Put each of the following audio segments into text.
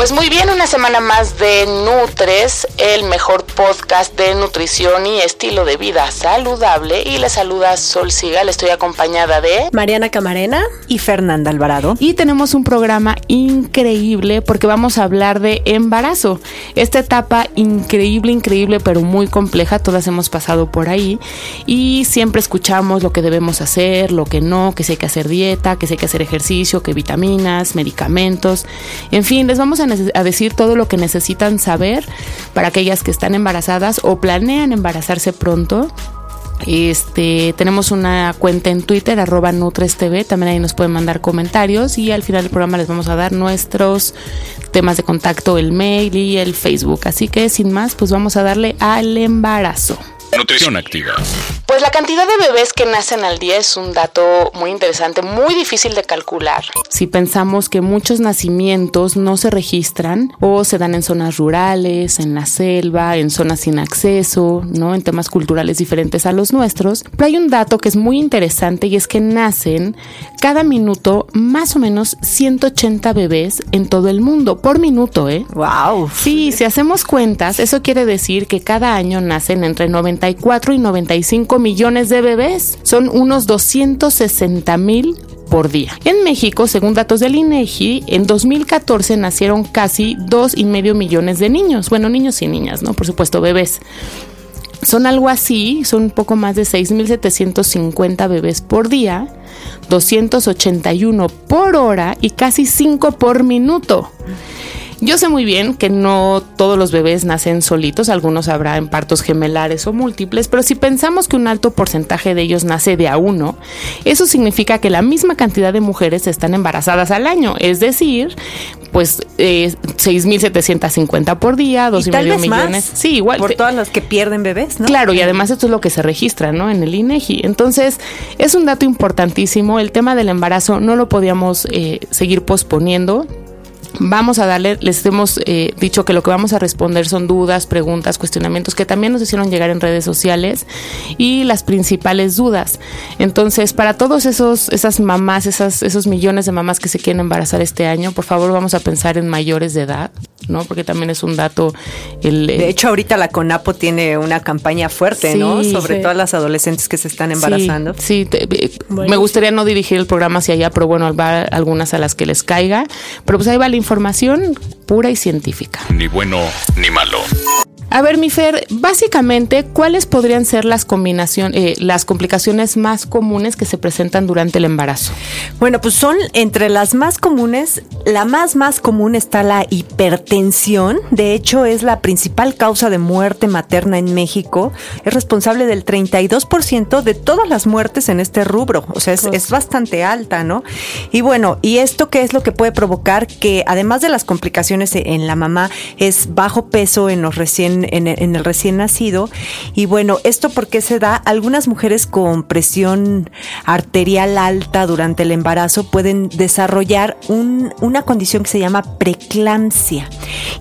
Pues muy bien, una semana más de Nutres, el mejor podcast de nutrición y estilo de vida saludable. Y le saluda Sol Sigal, estoy acompañada de Mariana Camarena y Fernanda Alvarado. Y tenemos un programa increíble porque vamos a hablar de embarazo. Esta etapa increíble, increíble, pero muy compleja. Todas hemos pasado por ahí y siempre escuchamos lo que debemos hacer, lo que no, que si hay que hacer dieta, que si hay que hacer ejercicio, que vitaminas, medicamentos. En fin, les vamos a a decir todo lo que necesitan saber para aquellas que están embarazadas o planean embarazarse pronto. Este, tenemos una cuenta en Twitter, arroba NutresTV, también ahí nos pueden mandar comentarios y al final del programa les vamos a dar nuestros temas de contacto, el mail y el Facebook. Así que sin más, pues vamos a darle al embarazo. Nutrición activa. Pues la cantidad de bebés que nacen al día es un dato muy interesante, muy difícil de calcular. Si pensamos que muchos nacimientos no se registran o se dan en zonas rurales, en la selva, en zonas sin acceso, ¿no? En temas culturales diferentes a los nuestros, pero hay un dato que es muy interesante y es que nacen cada minuto más o menos 180 bebés en todo el mundo, por minuto, ¿eh? Wow. Sí, si hacemos cuentas, eso quiere decir que cada año nacen entre 94 y 95 millones de bebés. Son unos 260 mil por día. En México, según datos del INEGI, en 2014 nacieron casi dos y medio millones de niños. Bueno, niños y niñas, ¿no? Por supuesto, bebés. Son algo así, son un poco más de 6.750 bebés por día, 281 por hora y casi 5 por minuto. Yo sé muy bien que no todos los bebés nacen solitos, algunos habrá en partos gemelares o múltiples, pero si pensamos que un alto porcentaje de ellos nace de a uno, eso significa que la misma cantidad de mujeres están embarazadas al año, es decir, pues eh, 6.750 por día, dos y, medio millones. sí, igual. Por todas las que pierden bebés, ¿no? Claro, y además esto es lo que se registra, ¿no? En el INEGI. Entonces, es un dato importantísimo. El tema del embarazo no lo podíamos eh, seguir posponiendo vamos a darle, les hemos eh, dicho que lo que vamos a responder son dudas, preguntas, cuestionamientos que también nos hicieron llegar en redes sociales y las principales dudas. Entonces, para todos esos, esas mamás, esas, esos millones de mamás que se quieren embarazar este año, por favor vamos a pensar en mayores de edad, ¿no? Porque también es un dato. El, de hecho, ahorita la CONAPO tiene una campaña fuerte, ¿no? Sobre todas las adolescentes que se están embarazando. Sí, me gustaría no dirigir el programa hacia allá, pero bueno, va algunas a las que les caiga. Pero pues ahí va la información pura y científica. Ni bueno ni malo. A ver, mi Fer, básicamente, ¿cuáles podrían ser las combinaciones, eh, las complicaciones más comunes que se presentan durante el embarazo? Bueno, pues son entre las más comunes, la más más común está la hipertensión. De hecho, es la principal causa de muerte materna en México. Es responsable del 32% de todas las muertes en este rubro. O sea, es, es bastante alta, ¿no? Y bueno, ¿y esto qué es lo que puede provocar? Que además de las complicaciones en la mamá, es bajo peso en los recién en, el recién nacido. Y bueno, ¿esto por qué se da? Algunas mujeres con presión arterial alta durante el embarazo pueden desarrollar una condición que se llama preeclampsia.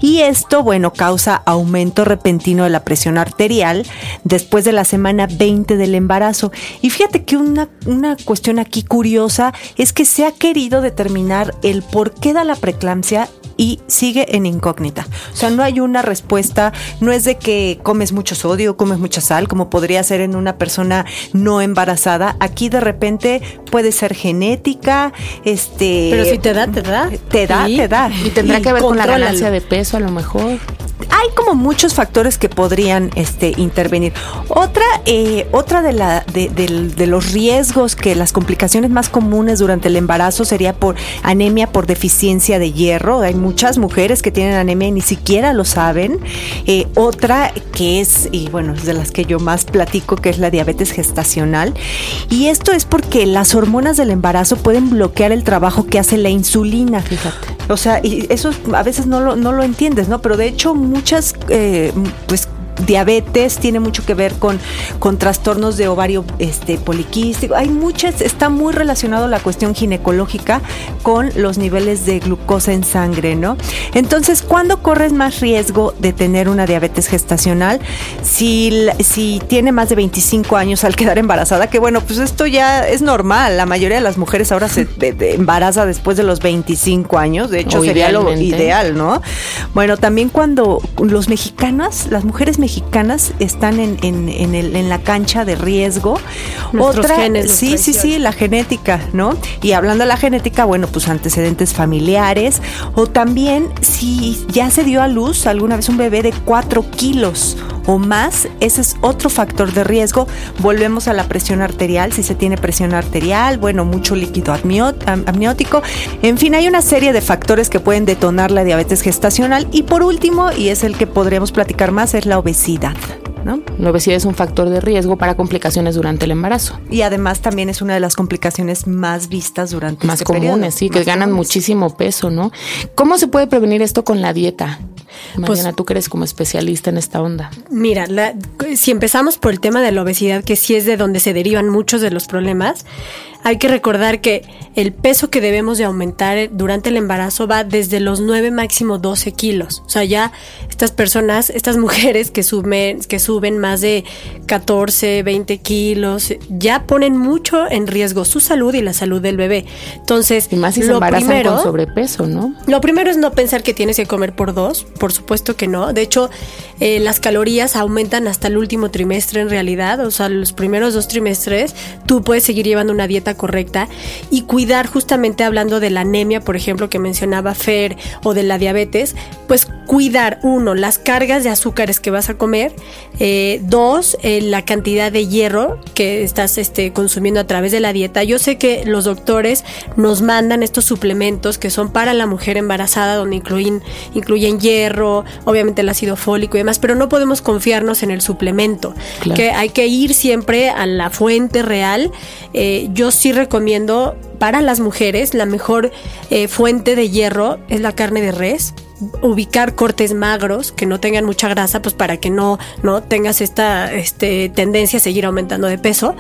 Y esto, bueno, causa aumento repentino de la presión arterial después de la semana 20 del embarazo. Y fíjate que una, una cuestión aquí curiosa es que se ha querido determinar el por qué da la preeclampsia y sigue en incógnita. O sea, no hay una respuesta, es de que comes mucho sodio, comes mucha sal, como podría ser en una persona no embarazada. Aquí de repente puede ser genética, este... Pero si te da, te da. Te da, te da. Y tendrá que ver con la ganancia de peso a lo mejor. Hay como muchos factores que podrían este, intervenir. Otra, eh, otra de, la, de, de, los riesgos que las complicaciones más comunes durante el embarazo sería por anemia por deficiencia de hierro. Hay muchas mujeres que tienen anemia y ni siquiera lo saben. Eh, otra que es, y bueno, es de las que yo más platico, que es la diabetes gestacional. Y esto es porque las hormonas del embarazo pueden bloquear el trabajo que hace la insulina, fíjate. O sea, y eso a veces no lo, no lo entiendes, ¿no? Pero de hecho muchas, eh, pues diabetes tiene mucho que ver con, con trastornos de ovario este, poliquístico. Hay muchas, está muy relacionado la cuestión ginecológica con los niveles de glucosa en sangre, ¿no? Entonces, ¿cuándo corres más riesgo de tener una diabetes gestacional? Si, si tiene más de 25 años al quedar embarazada, que bueno, pues esto ya es normal. La mayoría de las mujeres ahora se embaraza después de los 25 años. De hecho, sería lo ideal, ¿no? Bueno, también cuando los mexicanos, las mujeres mexicanas, mexicanas están en, en, en, el, en la cancha de riesgo. Otra, genes, sí, sí, sí, la genética, ¿no? Y hablando de la genética, bueno, pues antecedentes familiares o también si ya se dio a luz alguna vez un bebé de 4 kilos o más, ese es otro factor de riesgo. Volvemos a la presión arterial, si se tiene presión arterial, bueno, mucho líquido amniótico. En fin, hay una serie de factores que pueden detonar la diabetes gestacional. Y por último, y es el que podremos platicar más, es la obesidad. ¿No? La obesidad es un factor de riesgo para complicaciones durante el embarazo. Y además también es una de las complicaciones más vistas durante Más este comunes, sí, que ganan muchísimo peso, ¿no? ¿Cómo se puede prevenir esto con la dieta? Mariana, pues, tú que eres como especialista en esta onda. Mira, si empezamos por el tema de la obesidad, que sí es de donde se derivan muchos de los problemas, hay que recordar que el peso que debemos de aumentar durante el embarazo va desde los 9 máximo 12 kilos. O sea, ya estas personas, estas mujeres que suben, que suben más de 14, 20 kilos, ya ponen mucho en riesgo su salud y la salud del bebé. Entonces, y más si se primero, con sobrepeso, ¿no? Lo primero es no pensar que tienes que comer por dos, por supuesto que no. De hecho, eh, las calorías aumentan hasta el último trimestre en realidad, o sea, los primeros dos trimestres tú puedes seguir llevando una dieta correcta y cuidar justamente hablando de la anemia, por ejemplo, que mencionaba Fer, o de la diabetes, pues cuidar, uno, las cargas de azúcares que vas a comer, eh, dos, eh, la cantidad de hierro que estás este, consumiendo a través de la dieta. Yo sé que los doctores nos mandan estos suplementos que son para la mujer embarazada, donde incluyen, incluyen hierro, obviamente el ácido fólico y demás, pero no podemos confiarnos en el suplemento, que hay que ir siempre a la fuente real. Eh, yo sí recomiendo para las mujeres la mejor eh, fuente de hierro es la carne de res ubicar cortes magros que no tengan mucha grasa, pues para que no, no tengas esta este, tendencia a seguir aumentando de peso.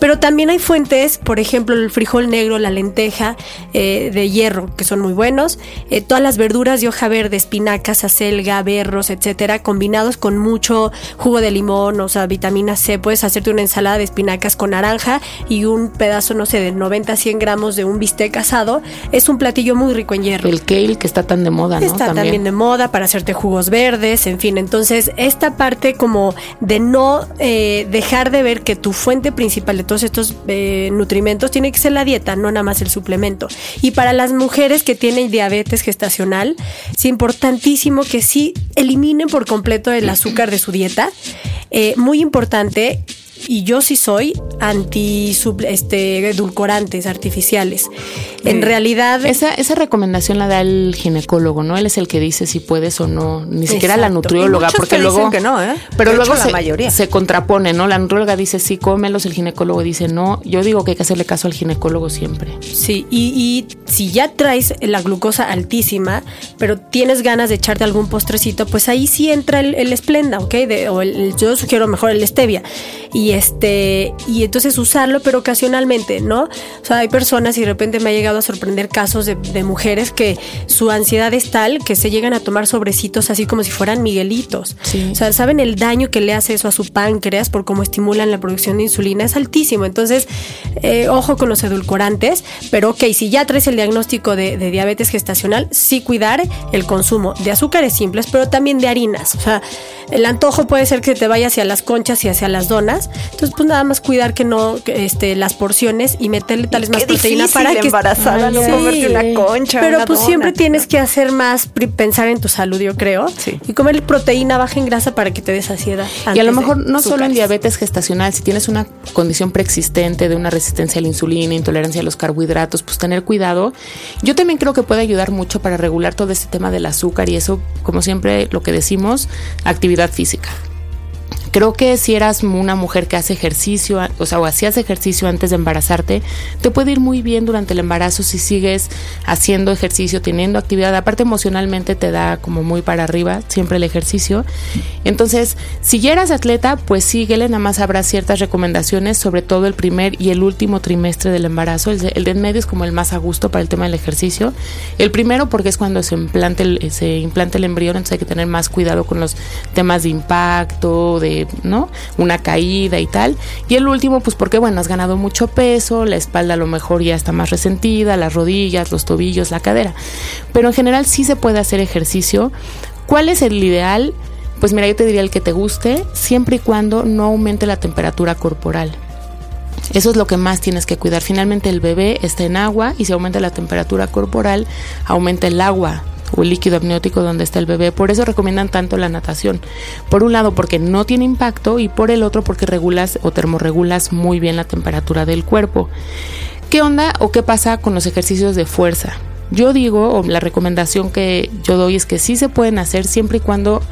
Pero también hay fuentes, por ejemplo, el frijol negro, la lenteja eh, de hierro, que son muy buenos. Eh, todas las verduras de hoja verde, espinacas, acelga, berros, etcétera, combinados con mucho jugo de limón, o sea, vitamina C. Puedes hacerte una ensalada de espinacas con naranja y un pedazo, no sé, de 90 a 100 gramos de un bistec asado. Es un platillo muy rico en hierro. El kale que está tan de moda, ¿no? Está también de moda para hacerte jugos verdes, en fin. Entonces, esta parte como de no eh, dejar de ver que tu fuente principal de todos estos eh, nutrimentos tiene que ser la dieta, no nada más el suplemento. Y para las mujeres que tienen diabetes gestacional, es importantísimo que sí eliminen por completo el azúcar de su dieta. Eh, muy importante y yo sí soy anti este, edulcorantes artificiales. En realidad... Esa, esa recomendación la da el ginecólogo, ¿no? Él es el que dice si puedes o no, ni siquiera la nutrióloga, porque luego... que no, ¿eh? Pero luego se, la mayoría. se contrapone, ¿no? La nutrióloga dice sí, cómelos, el ginecólogo dice no. Yo digo que hay que hacerle caso al ginecólogo siempre. Sí, y, si ya traes la glucosa altísima, pero tienes ganas de echarte algún postrecito, pues ahí sí entra el, el esplenda, ¿ok? o el, yo sugiero mejor el stevia. Y este, y entonces usarlo, pero ocasionalmente, ¿no? O sea, hay personas y de repente me ha llegado a sorprender casos de, mujeres que su ansiedad es tal que se llegan a tomar sobrecitos así como si fueran miguelitos. O sea, saben el daño que le hace eso a su páncreas por cómo estimulan la producción de insulina, es altísimo. Entonces, eh, ojo con los edulcorantes, pero ok, si ya traes el diagnóstico de, de diabetes gestacional, sí cuidar el consumo de azúcares simples, pero también de harinas. O sea, el antojo puede ser que te vaya hacia las conchas y hacia las donas entonces, pues nada más cuidar que no este, las porciones y meterle tal vez más proteína para que embarazada no comerte una concha. Pero pues siempre tienes que hacer más pensar en tu salud, yo creo. Sí. Y comer proteína baja en grasa para que te des saciedad. Y a lo mejor no solo en diabetes gestacional, si tienes una condición preexistente de una resistencia a la insulina, intolerancia a los carbohidratos, pues tener cuidado. Yo también creo que puede ayudar mucho para regular todo este tema del azúcar y eso, como siempre lo que decimos, actividad física creo que si eras una mujer que hace ejercicio, o sea, o hacías ejercicio antes de embarazarte, te puede ir muy bien durante el embarazo si sigues haciendo ejercicio, teniendo actividad. Aparte emocionalmente te da como muy para arriba siempre el ejercicio. Entonces, si ya eras atleta, pues síguele, nada más habrá ciertas recomendaciones, sobre todo el primer y el último trimestre del embarazo. El de, en medio es como el más a gusto para el tema del ejercicio. El primero porque es cuando se implanta el, se implanta el embrión, entonces hay que tener más cuidado con los temas de impacto, de Una caída y tal. Y el último, pues porque, bueno, has ganado mucho peso, la espalda a lo mejor ya está más resentida, las rodillas, los tobillos, la cadera. Pero en general sí se puede hacer ejercicio. ¿Cuál es el ideal? Pues mira, yo te diría el que te guste, siempre y cuando no aumente la temperatura corporal. Eso es lo que más tienes que cuidar. Finalmente el bebé está en agua y si aumenta la temperatura corporal, aumenta el agua o el líquido amniótico donde está el bebé. Por eso recomiendan tanto la natación. Por un lado porque no tiene impacto y por el otro porque regulas o termorregulas muy bien la temperatura del cuerpo. ¿Qué onda o qué pasa con los ejercicios de fuerza? Yo digo, o la recomendación que yo doy es que sí se pueden hacer siempre y cuando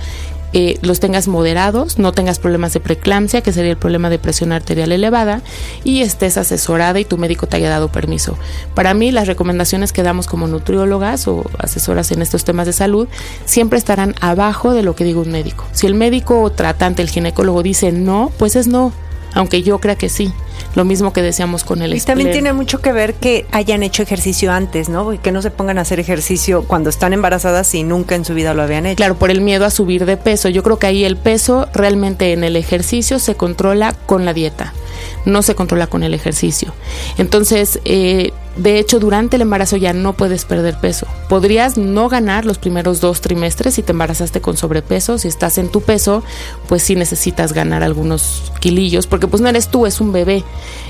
eh, los tengas moderados, no tengas problemas de preeclampsia, que sería el problema de presión arterial elevada, y estés asesorada y tu médico te haya dado permiso. Para mí, las recomendaciones que damos como nutriólogas o asesoras en estos temas de salud siempre estarán abajo de lo que diga un médico. Si el médico o tratante, el ginecólogo dice no, pues es no, aunque yo crea que sí. Lo mismo que decíamos con el Y también tiene mucho que ver que hayan hecho ejercicio antes, ¿no? Y que no se pongan a hacer ejercicio cuando están embarazadas y nunca en su vida lo habían hecho. Claro, por el miedo a subir de peso. Yo creo que ahí el peso realmente en el ejercicio se controla con la dieta, no se controla con el ejercicio. Entonces, eh, de hecho, durante el embarazo ya no puedes perder peso. Podrías no ganar los primeros dos trimestres si te embarazaste con sobrepeso. Si estás en tu peso, pues sí necesitas ganar algunos kilillos, porque pues no eres tú, es un bebé.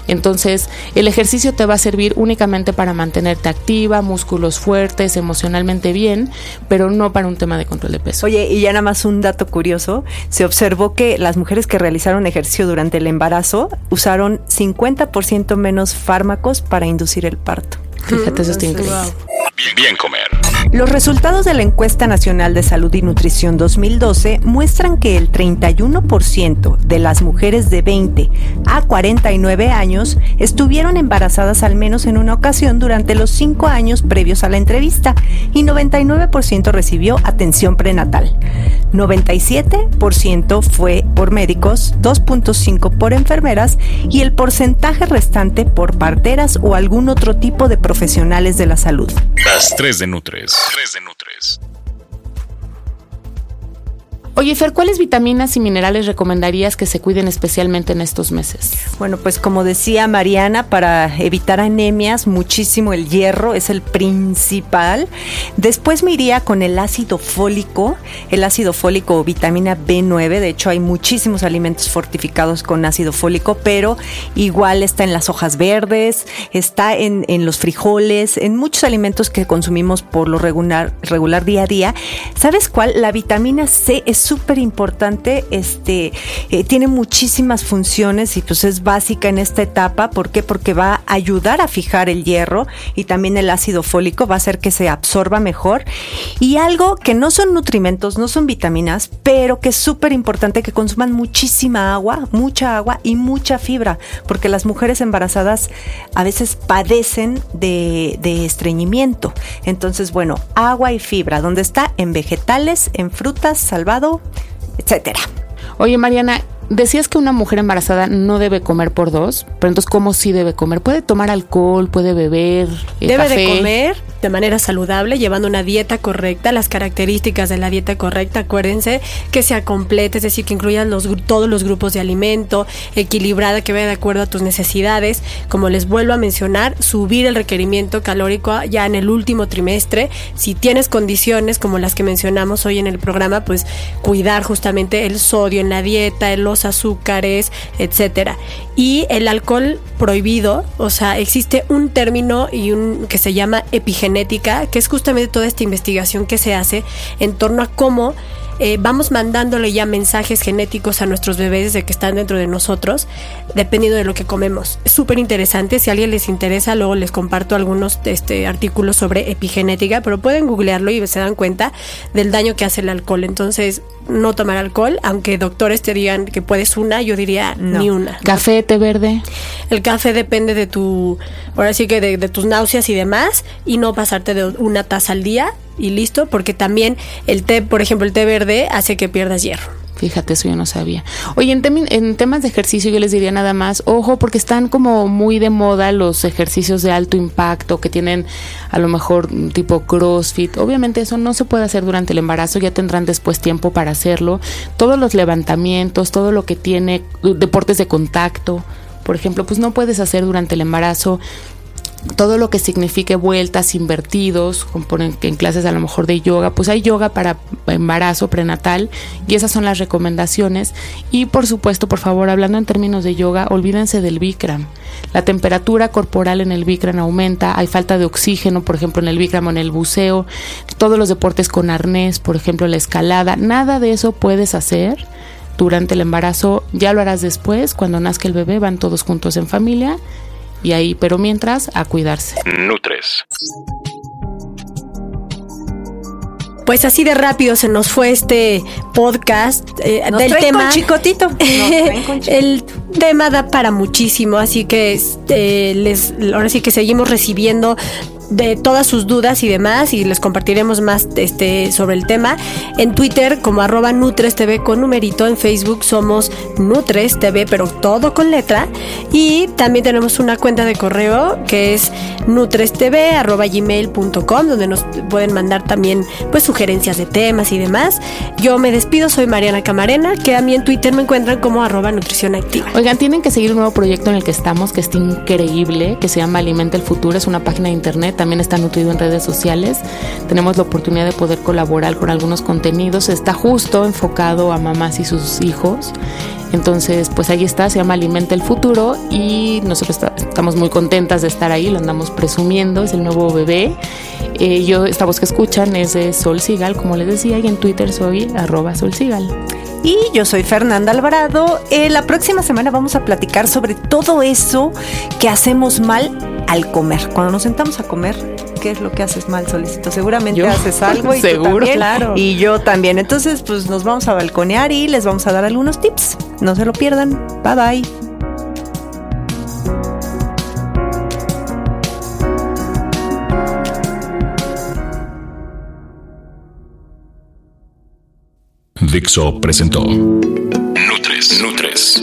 Entonces, el ejercicio te va a servir únicamente para mantenerte activa, músculos fuertes, emocionalmente bien, pero no para un tema de control de peso. Oye, y ya nada más un dato curioso, se observó que las mujeres que realizaron ejercicio durante el embarazo usaron 50% menos fármacos para inducir el parto. Fíjate, eso está increíble. Bien comer. Los resultados de la encuesta nacional de salud y nutrición 2012 muestran que el 31% de las mujeres de 20 a 49 años estuvieron embarazadas al menos en una ocasión durante los cinco años previos a la entrevista y 99% recibió atención prenatal. 97% fue por médicos, 2.5 por enfermeras y el porcentaje restante por parteras o algún otro tipo de profesionales de la salud. Las 3 de Nutres. 3 de Nutres. Oye, Fer, ¿cuáles vitaminas y minerales recomendarías que se cuiden especialmente en estos meses? Bueno, pues como decía Mariana, para evitar anemias, muchísimo el hierro es el principal. Después me iría con el ácido fólico, el ácido fólico o vitamina B9. De hecho, hay muchísimos alimentos fortificados con ácido fólico, pero igual está en las hojas verdes, está en, en los frijoles, en muchos alimentos que consumimos por lo regular, regular día a día. ¿Sabes cuál? La vitamina C es súper importante, este, eh, tiene muchísimas funciones y pues es básica en esta etapa. ¿Por qué? Porque va a ayudar a fijar el hierro y también el ácido fólico va a hacer que se absorba mejor. Y algo que no son nutrimentos, no son vitaminas, pero que es súper importante que consuman muchísima agua, mucha agua y mucha fibra, porque las mujeres embarazadas a veces padecen de, de estreñimiento. Entonces, bueno, agua y fibra, ¿dónde está? En vegetales, en frutas, salvado etcétera. Oye, Mariana, decías que una mujer embarazada no debe comer por dos, pero entonces, ¿cómo sí debe comer? ¿Puede tomar alcohol? ¿Puede beber? Eh, ¿Debe de comer? De manera saludable, llevando una dieta correcta, las características de la dieta correcta, acuérdense que sea completa, es decir, que incluyan los, todos los grupos de alimento, equilibrada, que vaya de acuerdo a tus necesidades. Como les vuelvo a mencionar, subir el requerimiento calórico ya en el último trimestre. Si tienes condiciones como las que mencionamos hoy en el programa, pues cuidar justamente el sodio en la dieta, los azúcares, etcétera. Y el alcohol prohibido, o sea, existe un término y un que se llama epigenética, que es justamente toda esta investigación que se hace en torno a cómo eh, vamos mandándole ya mensajes genéticos a nuestros bebés de que están dentro de nosotros, dependiendo de lo que comemos. Es súper interesante, si a alguien les interesa, luego les comparto algunos este, artículos sobre epigenética, pero pueden googlearlo y se dan cuenta del daño que hace el alcohol. Entonces, no tomar alcohol, aunque doctores te digan que puedes una, yo diría ni una. ¿Café, té verde? El café depende de tu, ahora sí que de, de tus náuseas y demás, y no pasarte de una taza al día y listo, porque también el té, por ejemplo, el té verde hace que pierdas hierro. Fíjate, eso yo no sabía. Oye, en, en, temas de ejercicio yo les diría nada más, ojo, porque están como muy de moda los ejercicios de alto impacto que tienen a lo mejor tipo CrossFit. Obviamente eso no se puede hacer durante el embarazo, ya tendrán después tiempo para hacerlo. Todos los levantamientos, todo lo que tiene deportes de contacto, por ejemplo, pues no puedes hacer durante el embarazo todo lo que signifique vueltas, invertidos, componen en clases a lo mejor de yoga, pues hay yoga para embarazo prenatal y esas son las recomendaciones. Y por supuesto, por favor, hablando en términos de yoga, olvídense del Bikram. La temperatura corporal en el Bikram aumenta, hay falta de oxígeno, por ejemplo, en el Bikram o en el buceo, todos los deportes con arnés, por ejemplo, la escalada, nada de eso puedes hacer durante el embarazo, ya lo harás después, cuando nazca el bebé, van todos juntos en familia y ahí, pero mientras, a cuidarse. Nutres. Pues así de rápido se nos fue este podcast eh, del tema. chicotito. el tema da para muchísimo, así que este, les, ahora sí que seguimos recibiendo de todas sus dudas y demás y les compartiremos más este, sobre el tema. En Twitter como arroba Nutres TV con numerito, en Facebook somos Nutres TV pero todo con letra y también tenemos una cuenta de correo que es nutrestv arroba gmail.com donde nos pueden mandar también pues sugerencias de temas y demás. Yo me despido, soy Mariana Camarena, que a mí en Twitter me encuentran como arroba nutrición activa. Oigan, tienen que seguir un nuevo proyecto en el que estamos que está increíble, que se llama Alimenta el Futuro, es una página de internet también está nutrido en redes sociales. Tenemos la oportunidad de poder colaborar con algunos contenidos. Está justo enfocado a mamás y sus hijos. Entonces, pues ahí está, se llama Alimenta el Futuro y nosotros estamos muy contentas de estar ahí, lo andamos presumiendo, es el nuevo bebé. Eh, yo, esta voz que escuchan es de Sol Sigal, como les decía, y en Twitter soy arroba Sol Sigal. Y yo soy Fernanda Alvarado. Eh, la próxima semana vamos a platicar sobre todo eso que hacemos mal al comer. Cuando nos sentamos a comer, ¿qué es lo que haces mal, Solicito? Seguramente haces algo y Seguro, claro. Y yo también. Entonces, pues nos vamos a balconear y les vamos a dar algunos tips. No se lo pierdan. Bye bye. Dixo presentó Nutres. Nutres.